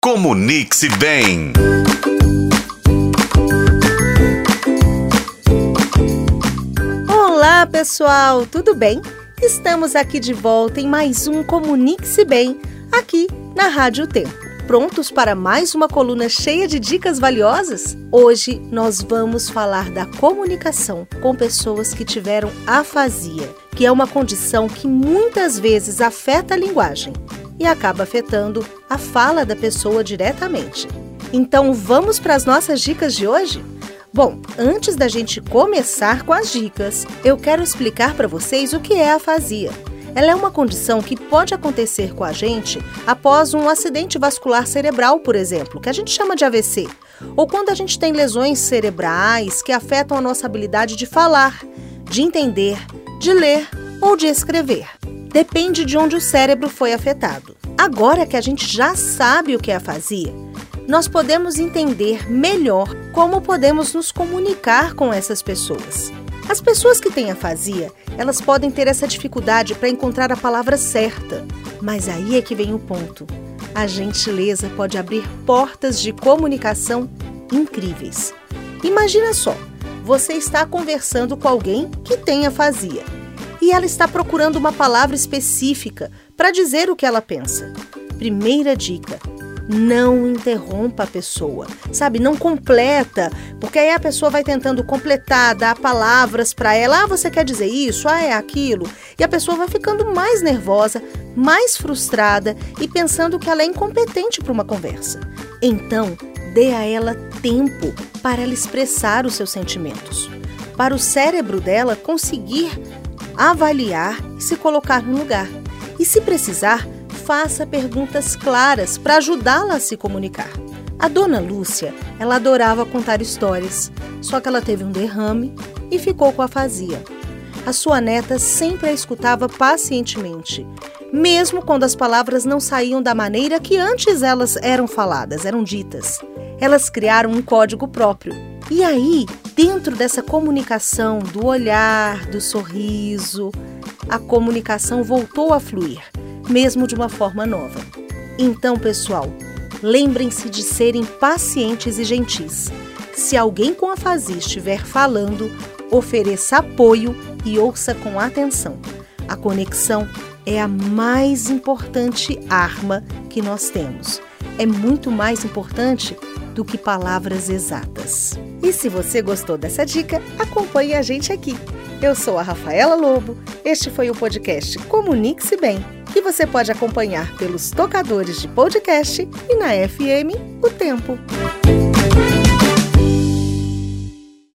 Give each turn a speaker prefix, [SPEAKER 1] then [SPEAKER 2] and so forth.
[SPEAKER 1] Comunique-se bem.
[SPEAKER 2] Olá, pessoal, tudo bem? Estamos aqui de volta em mais um Comunique-se Bem, aqui na Rádio Tempo. Prontos para mais uma coluna cheia de dicas valiosas? Hoje nós vamos falar da comunicação com pessoas que tiveram afasia, que é uma condição que muitas vezes afeta a linguagem e acaba afetando a fala da pessoa diretamente. Então vamos para as nossas dicas de hoje? Bom, antes da gente começar com as dicas, eu quero explicar para vocês o que é afasia. Ela é uma condição que pode acontecer com a gente após um acidente vascular cerebral, por exemplo, que a gente chama de AVC, ou quando a gente tem lesões cerebrais que afetam a nossa habilidade de falar, de entender, de ler ou de escrever. Depende de onde o cérebro foi afetado. Agora que a gente já sabe o que é afasia, nós podemos entender melhor como podemos nos comunicar com essas pessoas. As pessoas que têm afasia, elas podem ter essa dificuldade para encontrar a palavra certa. Mas aí é que vem o ponto. A gentileza pode abrir portas de comunicação incríveis. Imagina só, você está conversando com alguém que tem afasia e ela está procurando uma palavra específica para dizer o que ela pensa. Primeira dica: não interrompa a pessoa, sabe? Não completa, porque aí a pessoa vai tentando completar, dar palavras para ela. Ah, você quer dizer isso? Ah, é aquilo. E a pessoa vai ficando mais nervosa, mais frustrada e pensando que ela é incompetente para uma conversa. Então, dê a ela tempo para ela expressar os seus sentimentos, para o cérebro dela conseguir avaliar e se colocar no lugar. E se precisar, faça perguntas claras para ajudá-la a se comunicar. A dona Lúcia, ela adorava contar histórias, só que ela teve um derrame e ficou com afasia. A sua neta sempre a escutava pacientemente, mesmo quando as palavras não saíam da maneira que antes elas eram faladas, eram ditas. Elas criaram um código próprio. E aí, dentro dessa comunicação, do olhar, do sorriso, a comunicação voltou a fluir mesmo de uma forma nova. Então, pessoal, lembrem-se de serem pacientes e gentis. Se alguém com afasia estiver falando, ofereça apoio e ouça com atenção. A conexão é a mais importante arma que nós temos. É muito mais importante do que palavras exatas. E se você gostou dessa dica, acompanhe a gente aqui. Eu sou a Rafaela Lobo. Este foi o podcast Comunique-se Bem que você pode acompanhar pelos tocadores de podcast e na FM O Tempo.